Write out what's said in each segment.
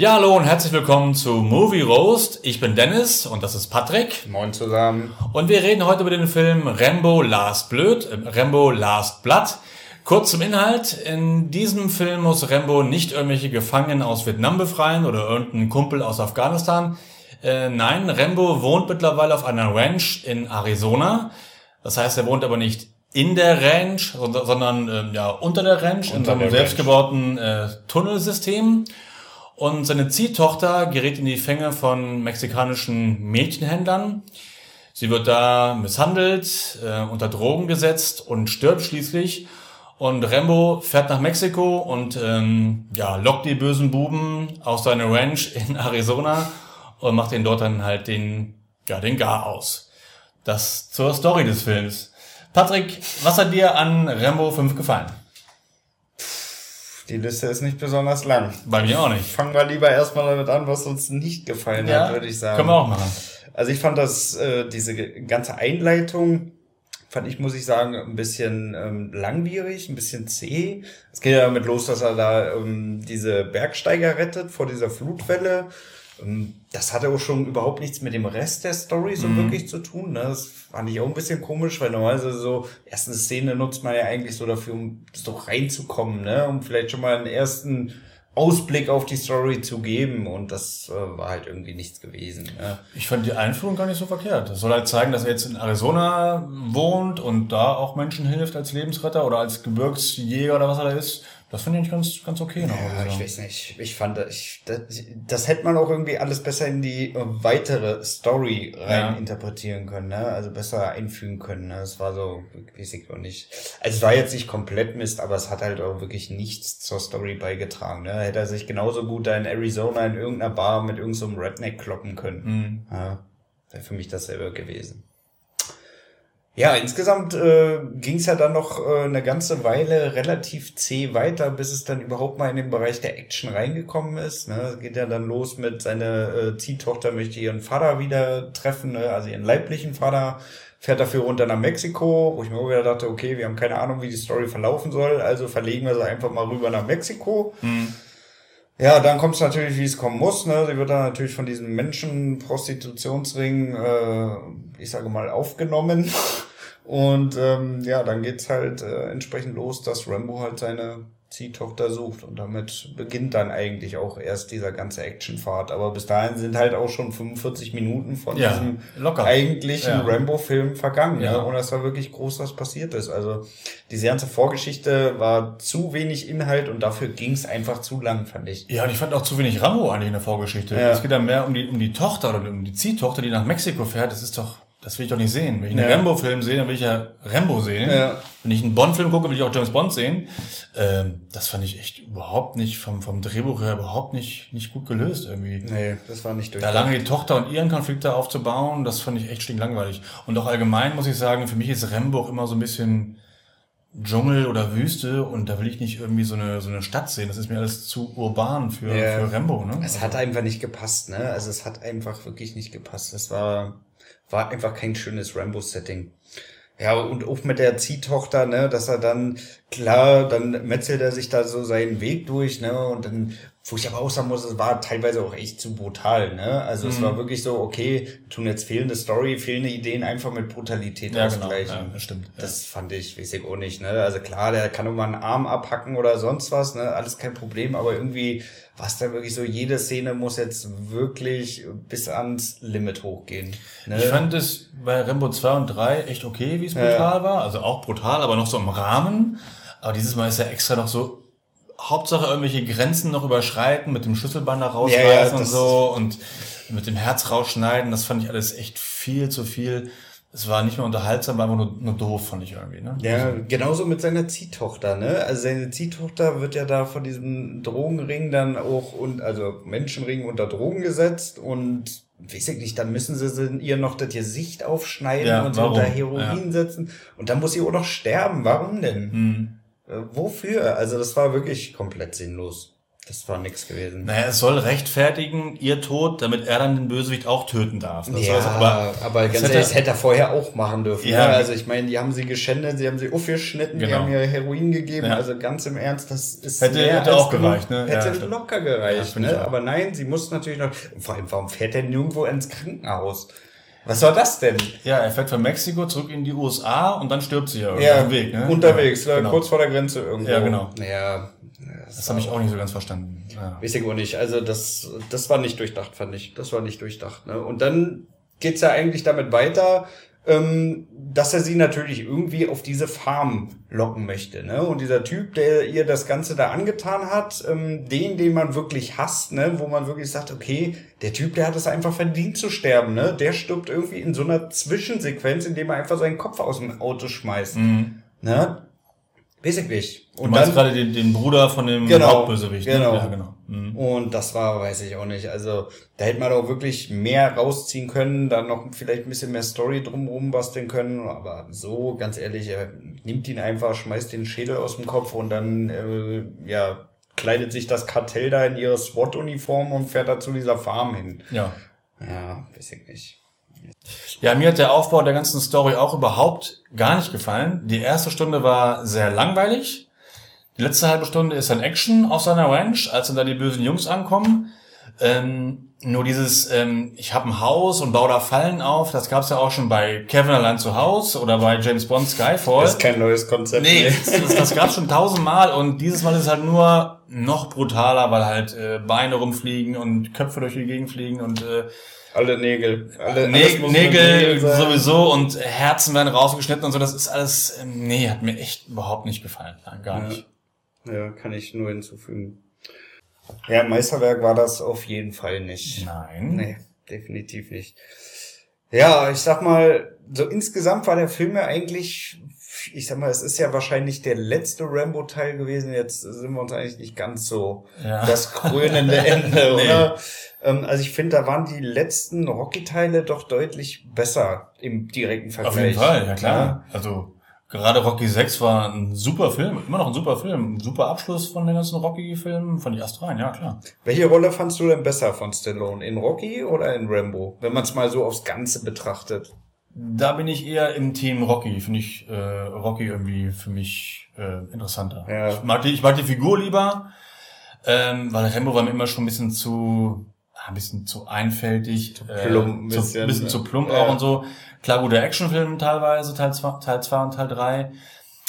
Ja, hallo und herzlich willkommen zu Movie Roast. Ich bin Dennis und das ist Patrick. Moin zusammen. Und wir reden heute über den Film Rambo Last Blood, äh, Rambo Last Blood. Kurz zum Inhalt. In diesem Film muss Rambo nicht irgendwelche Gefangenen aus Vietnam befreien oder irgendeinen Kumpel aus Afghanistan. Äh, nein, Rambo wohnt mittlerweile auf einer Ranch in Arizona. Das heißt, er wohnt aber nicht in der Ranch, sondern äh, ja unter der Ranch, unter in so einem selbstgebauten äh, Tunnelsystem. Und seine Ziehtochter gerät in die Fänge von mexikanischen Mädchenhändlern. Sie wird da misshandelt, äh, unter Drogen gesetzt und stirbt schließlich. Und Rambo fährt nach Mexiko und ähm, ja, lockt die bösen Buben aus seiner Ranch in Arizona und macht den dort dann halt den, ja, den Gar aus. Das zur Story des Films. Patrick, was hat dir an Rambo 5 gefallen? Die Liste ist nicht besonders lang. Bei mir auch nicht. Fangen wir lieber erstmal damit an, was uns nicht gefallen ja, hat, würde ich sagen. Können wir auch machen. Also ich fand das, äh, diese ganze Einleitung, fand ich, muss ich sagen, ein bisschen ähm, langwierig, ein bisschen zäh. Es geht ja damit los, dass er da ähm, diese Bergsteiger rettet vor dieser Flutwelle. Ähm, das hatte auch schon überhaupt nichts mit dem Rest der Story so mhm. wirklich zu tun. Ne? Das fand ich auch ein bisschen komisch, weil normalerweise so erste Szene nutzt man ja eigentlich so dafür, um so reinzukommen, ne? um vielleicht schon mal einen ersten Ausblick auf die Story zu geben und das äh, war halt irgendwie nichts gewesen. Ja. Ich fand die Einführung gar nicht so verkehrt. Das soll halt zeigen, dass er jetzt in Arizona wohnt und da auch Menschen hilft als Lebensretter oder als Gebirgsjäger oder was er da ist. Das finde ich ganz, ganz okay noch. Ja, ich weiß nicht. Ich fand, ich, das, das hätte man auch irgendwie alles besser in die weitere Story rein ja. interpretieren können, ne? Also besser einfügen können. Ne? Es war so, weiß ich auch nicht. Also es war jetzt nicht komplett Mist, aber es hat halt auch wirklich nichts zur Story beigetragen. Ne? Hätte er sich genauso gut da in Arizona in irgendeiner Bar mit irgendeinem so Redneck kloppen können. Mhm. Ja, wäre für mich dasselbe gewesen. Ja, insgesamt äh, ging es ja dann noch äh, eine ganze Weile relativ zäh weiter, bis es dann überhaupt mal in den Bereich der Action reingekommen ist. Ne? Es geht ja dann los mit seiner äh, Ziehtochter möchte ihren Vater wieder treffen, ne? also ihren leiblichen Vater, fährt dafür runter nach Mexiko, wo ich mir auch wieder dachte, okay, wir haben keine Ahnung, wie die Story verlaufen soll, also verlegen wir sie einfach mal rüber nach Mexiko. Mhm. Ja, dann kommt es natürlich, wie es kommen muss. Ne? Sie wird dann natürlich von diesem Menschen-Prostitutionsring, äh, ich sage mal, aufgenommen. Und ähm, ja, dann geht's halt äh, entsprechend los, dass Rambo halt seine Ziehtochter sucht. Und damit beginnt dann eigentlich auch erst dieser ganze Actionfahrt. Aber bis dahin sind halt auch schon 45 Minuten von ja, diesem locker. eigentlichen ja. Rambo-Film vergangen, ja. Ne? ohne dass da wirklich groß was passiert ist. Also diese ganze Vorgeschichte war zu wenig Inhalt und dafür ging's einfach zu lang, fand ich. Ja, und ich fand auch zu wenig Rambo eigentlich in der Vorgeschichte. Ja. Es geht dann mehr um die, um die Tochter oder um die Ziehtochter, die nach Mexiko fährt. Das ist doch das will ich doch nicht sehen. Wenn ich einen ja. Rambo-Film sehe, dann will ich ja Rambo sehen. Ja. Wenn ich einen Bond-Film gucke, will ich auch James Bond sehen. Ähm, das fand ich echt überhaupt nicht, vom, vom Drehbuch her überhaupt nicht, nicht gut gelöst irgendwie. Nee, das war nicht durch. Da lange die Tochter und ihren Konflikt da aufzubauen, das fand ich echt stinklangweilig. Und auch allgemein muss ich sagen, für mich ist Rambo auch immer so ein bisschen Dschungel oder Wüste und da will ich nicht irgendwie so eine, so eine Stadt sehen. Das ist mir alles zu urban für, ja. für Rambo, ne? Es hat einfach nicht gepasst, ne? Also es hat einfach wirklich nicht gepasst. Es war, war einfach kein schönes Rambo-Setting. Ja, und auch mit der Ziehtochter, ne, dass er dann, klar, dann metzelt er sich da so seinen Weg durch, ne, und dann, wo ich aber auch sagen muss, es war teilweise auch echt zu brutal, ne, also mhm. es war wirklich so, okay, tun jetzt fehlende Story, fehlende Ideen einfach mit Brutalität ja, genau. ausgleichen. Genau. Ja, das stimmt. Ja. Das fand ich, weiß ich auch nicht, ne, also klar, der kann nur mal einen Arm abhacken oder sonst was, ne, alles kein Problem, aber irgendwie was da wirklich so, jede Szene muss jetzt wirklich bis ans Limit hochgehen. Ne? Ich fand es bei Rambo 2 und 3 echt okay, wie es brutal ja. war. Also auch brutal, aber noch so im Rahmen. Aber dieses Mal ist ja extra noch so, Hauptsache irgendwelche Grenzen noch überschreiten, mit dem Schlüsselband rausreißen ja, ja, und so und mit dem Herz rausschneiden. Das fand ich alles echt viel zu viel es war nicht mehr unterhaltsam, war einfach nur, nur doof, fand ich irgendwie. Ne? Ja, also. genauso mit seiner Ziehtochter. Ne? Also seine Ziehtochter wird ja da von diesem Drogenring dann auch, und also Menschenring unter Drogen gesetzt und weiß ich nicht, dann müssen sie ihr noch das Gesicht aufschneiden ja, und so unter Heroin ja. setzen. Und dann muss sie auch noch sterben. Warum denn? Hm. Äh, wofür? Also das war wirklich komplett sinnlos. Das war nix gewesen. Naja, es soll rechtfertigen, ihr Tod, damit er dann den Bösewicht auch töten darf. Das ja, heißt, aber, aber ganz hätte- ehrlich, das hätte er vorher auch machen dürfen. Ja. ne? Also ich meine, die haben sie geschändet, sie haben sie aufgeschnitten, die Genau. haben ihr Heroin gegeben. Ja. Also ganz im Ernst, das ist Hätte- hätte auch gereicht, ne? Ja, Hätte stimmt. locker Ja, gereicht. ne? Aber nein, sie muss natürlich noch. Vor allem, warum fährt er nirgendwo ins Krankenhaus? Was war das denn? Ja, er fährt von Mexiko zurück in die USA und dann stirbt sie ja, Ja, auf dem Weg. Ne? unterwegs, ja, äh, genau. kurz vor der Grenze irgendwo. Ja, genau. Ja, Das habe ich auch nicht so ganz verstanden. Ja. Weiß ich auch nicht. Also das, das war nicht durchdacht, fand ich. Das war nicht durchdacht. Ne? Und dann geht's ja eigentlich damit weiter, ähm, dass er sie natürlich irgendwie auf diese Farm locken möchte. Ne? Und dieser Typ, der ihr das Ganze da angetan hat, ähm, den, den man wirklich hasst, ne? wo man wirklich sagt, okay, der Typ, der hat es einfach verdient zu sterben. Ne? Der stirbt irgendwie in so einer Zwischensequenz, indem er einfach seinen Kopf aus dem Auto schmeißt. Ne? Weiß ich nicht. Du meinst gerade den, den Bruder von dem Genau, Hauptbösewicht. genau. Ne? Ja, genau. Mhm. Und das war, weiß ich auch nicht. Also da hätte man auch wirklich mehr rausziehen können, dann noch vielleicht ein bisschen mehr Story drumherum basteln können. Aber so, ganz ehrlich, er nimmt ihn einfach, schmeißt den Schädel aus dem Kopf und dann, äh, ja, kleidet sich das Kartell da in ihre SWAT-Uniform und fährt da zu dieser Farm hin. Ja. Ja, weiß ich nicht. Ja, mir hat der Aufbau der ganzen Story auch überhaupt gar nicht gefallen. Die erste Stunde war sehr langweilig. Die letzte halbe Stunde ist dann Action auf seiner Ranch, als dann da die bösen Jungs ankommen. Ähm, nur dieses, ähm, ich habe ein Haus und baue da Fallen auf, das gab's ja auch schon bei Kevin allein zu Haus oder bei James Bond Skyfall. Das ist kein neues Konzept. Nee, das, das, das gab's schon tausendmal und dieses Mal ist es halt nur noch brutaler, weil halt äh, Beine rumfliegen und Köpfe durch die Gegend fliegen und äh, Alle Nägel. Alle, Nägel, Nägel sowieso und Herzen werden rausgeschnitten und so. Das ist alles, ähm, nee, hat mir echt überhaupt nicht gefallen. Nein, gar nicht. Ja, kann ich nur hinzufügen. Ja, Meisterwerk war das auf jeden Fall nicht. Nein. Nee, definitiv nicht. Ja, ich sag mal, so insgesamt war der Film ja eigentlich, ich sag mal, es ist ja wahrscheinlich der letzte Rambo-Teil gewesen. Jetzt sind wir uns eigentlich nicht ganz so Ja. das krönende Ende, Nee. oder? Ähm, also ich finde, da waren die letzten Rocky-Teile doch deutlich besser im direkten Vergleich. Auf jeden Fall, ja klar. Also gerade Rocky 6 war ein super Film, immer noch ein super Film, ein super Abschluss von den ganzen Rocky-Filmen, von die erst rein, ja klar. Welche Rolle fandst du denn besser von Stallone? In Rocky oder in Rambo? Wenn man es mal so aufs Ganze betrachtet. Da bin ich eher im Team Rocky. Finde ich äh, Rocky irgendwie für mich äh, interessanter. Ja. Ich, mag die, ich mag die Figur lieber, ähm, weil Rambo war mir immer schon ein bisschen zu ein bisschen zu einfältig, zu plump ein zu, bisschen, bisschen ne? zu plump Ja. auch und so. Klar, guter Actionfilm teilweise, Teil 2 Teil zwei und Teil 3.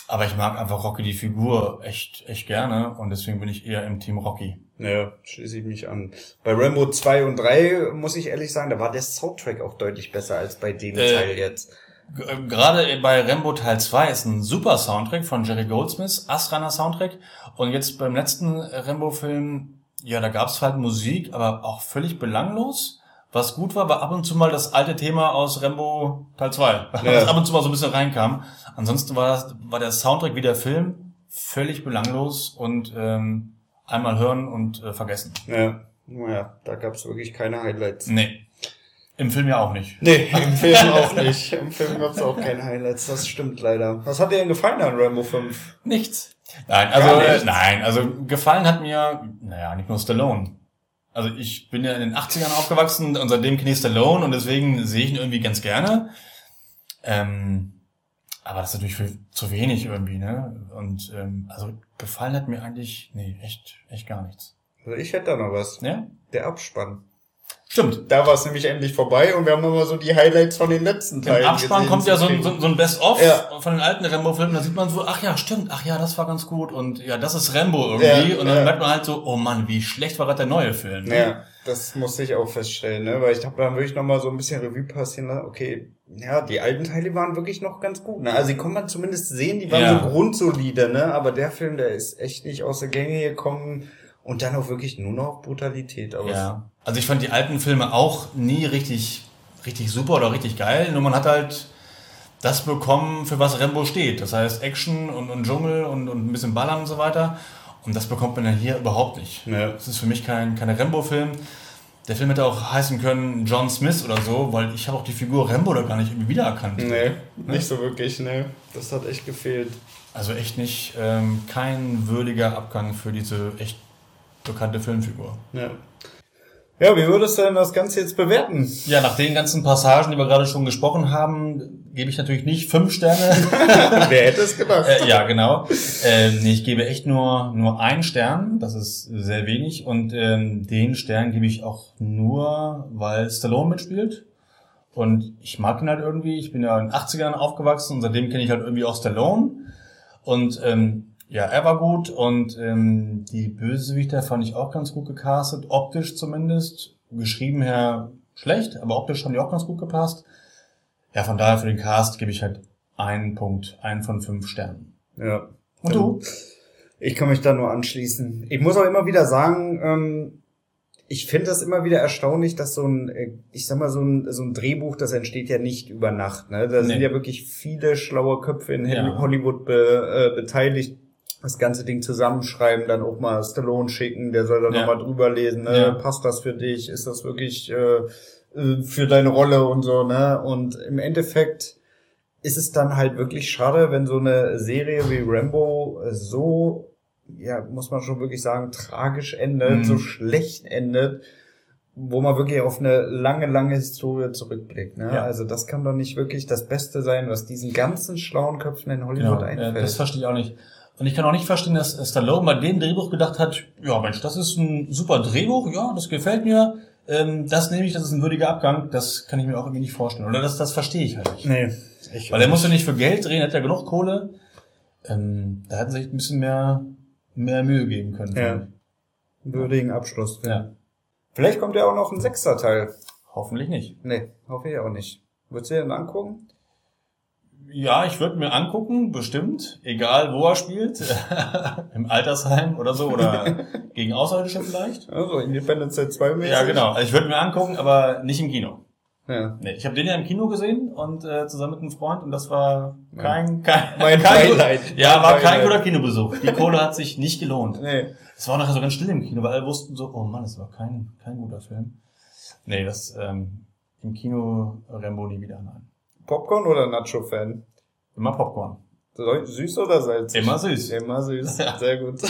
Aber ich mag einfach Rocky die Figur echt, echt gerne und deswegen bin ich eher im Team Rocky. Ja, schließe ich mich an. Bei Rambo 2 und 3 muss ich ehrlich sagen, da war der Soundtrack auch deutlich besser als bei dem Äh, Teil jetzt. Äh, Gerade bei Rambo Teil 2 ist ein super Soundtrack von Jerry Goldsmith, astreiner Soundtrack. Und jetzt beim letzten Rambo-Film, ja, da gab's halt Musik, aber auch völlig belanglos. Was gut war, war ab und zu mal das alte Thema aus Rambo Teil 2, was ab und zu mal so ein bisschen reinkam. Ansonsten war, das, war der Soundtrack wie der Film völlig belanglos und ähm, einmal hören und äh, vergessen. Ja, naja, da gab es wirklich keine Highlights. Nee. Im Film ja auch nicht. Nee, im Film auch nicht. Im Film gab es auch keine Highlights, das stimmt leider. Was hat dir denn gefallen an Rambo 5? Nichts. Nein, also nein, also gefallen hat mir, naja, nicht nur Stallone. Also ich bin ja in den 80ern aufgewachsen und seitdem kenne ich Stallone und deswegen sehe ich ihn irgendwie ganz gerne. Ähm, aber das ist natürlich für, zu wenig irgendwie, ne? Und ähm, also gefallen hat mir eigentlich, nee, echt, echt gar nichts. Also ich hätte da noch was. Ja? Der Abspann. Stimmt. Da war es nämlich endlich vorbei und wir haben immer so die Highlights von den letzten Teilen Im Abspann gesehen. kommt ja so ein, so, ein Best-of Ja. von den alten Rambo-Filmen, da sieht man so, ach ja, stimmt, ach ja, das war ganz gut und ja, das ist Rambo irgendwie. Ja, und dann ja. merkt man halt so, oh Mann, wie schlecht war gerade der neue Film. ne? Ja, das musste ich auch feststellen, ne? weil ich habe dann wirklich nochmal so ein bisschen Revue passieren lassen. Okay, ja, die alten Teile waren wirklich noch ganz gut. Ne? Also die kann man zumindest sehen, die waren so grundsolide, ne? aber der Film, der ist echt nicht aus der Gänge gekommen und dann auch wirklich nur noch Brutalität aus. Ja. Also ich fand die alten Filme auch nie richtig, richtig super oder richtig geil. Nur man hat halt das bekommen, für was Rambo steht. Das heißt Action und, und Dschungel und, und ein bisschen Ballern und so weiter. Und das bekommt man dann hier überhaupt nicht. Ja. Das ist für mich kein, kein Rambo-Film. Der Film hätte auch heißen können John Smith oder so, weil ich habe auch die Figur Rambo da gar nicht irgendwie wiedererkannt. Nee, nicht so wirklich, ne. Das hat echt gefehlt. Also echt nicht, ähm, kein würdiger Abgang für diese echt bekannte Filmfigur. Ja. Ja, wie würdest du denn das Ganze jetzt bewerten? Ja, nach den ganzen Passagen, die wir gerade schon gesprochen haben, gebe ich natürlich nicht fünf Sterne. Wer hätte es gedacht? äh, ja, genau. Ähm, nee, ich gebe echt nur nur einen Stern. Das ist sehr wenig. Und ähm, den Stern gebe ich auch nur, weil Stallone mitspielt. Und ich mag ihn halt irgendwie. Ich bin ja in den 80ern aufgewachsen und seitdem kenne ich halt irgendwie auch Stallone. Und ähm, ja, er war gut und ähm, die Bösewichter fand ich auch ganz gut gecastet, optisch zumindest. Geschrieben her schlecht, aber optisch haben die auch ganz gut gepasst. Ja, von daher für den Cast gebe ich halt einen Punkt, einen von fünf Sternen. Ja. Und du? Ich kann mich da nur anschließen. Ich muss auch immer wieder sagen, ähm, ich finde das immer wieder erstaunlich, dass so ein, äh, ich sag mal, so ein, so ein Drehbuch, das entsteht ja nicht über Nacht. Ne? Da Nee. sind ja wirklich viele schlaue Köpfe in Ja. Hollywood be, äh, beteiligt. Das ganze Ding zusammenschreiben, dann auch mal Stallone schicken, der soll dann Ja. nochmal drüber lesen, ne? Ja. passt das für dich, ist das wirklich äh, äh, für deine Rolle und so, ne? Und im Endeffekt ist es dann halt wirklich schade, wenn so eine Serie wie Rambo so, ja, muss man schon wirklich sagen, tragisch endet, Mhm. so schlecht endet, wo man wirklich auf eine lange, lange Historie zurückblickt. Ne? Ja. Also das kann doch nicht wirklich das Beste sein, was diesen ganzen schlauen Köpfen in Hollywood Genau, einfällt. das verstehe ich auch nicht. Und ich kann auch nicht verstehen, dass Stallone bei dem Drehbuch gedacht hat, ja Mensch, das ist ein super Drehbuch, ja, das gefällt mir, ähm, das nehme ich, das ist ein würdiger Abgang, das kann ich mir auch irgendwie nicht vorstellen. Oder das, das verstehe ich halt nicht. nee, ich Weil er muss ja nicht für Geld drehen, er hat ja genug Kohle. Ähm, da hätten sie sich ein bisschen mehr, mehr Mühe geben können. Ja. würdigen Abschluss. ja. Vielleicht kommt ja auch noch ein sechster Teil. Hoffentlich nicht. Nee, hoffe ich auch nicht. Würdest du dir den angucken? Ja, ich würde mir angucken, bestimmt. Egal, wo er spielt. Im Altersheim oder so. Oder gegen Außerirdische vielleicht. Also Independence Day 2 mäßig? Ja, genau. Also ich würde mir angucken, aber nicht im Kino. Ja. Nee, ich habe den ja im Kino gesehen und äh, zusammen mit einem Freund und das war kein, kein, Mein kein Beileid. Ja, Mein war kein guter Kinobesuch. Die Kohle hat sich nicht gelohnt. Nee. Es war nachher so ganz still im Kino, weil alle wussten so, oh Mann, das war kein, kein guter Film. Nee, das ähm, im Kino Rambo nie wieder, nein. Popcorn oder Nacho-Fan? Immer Popcorn. Süß oder salzig? Immer süß. Immer süß. Ja. Sehr gut.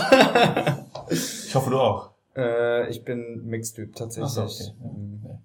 Ich hoffe, du auch. äh, ich bin Mixtyp tatsächlich. Ach so, okay. Ja. Mhm. Nee.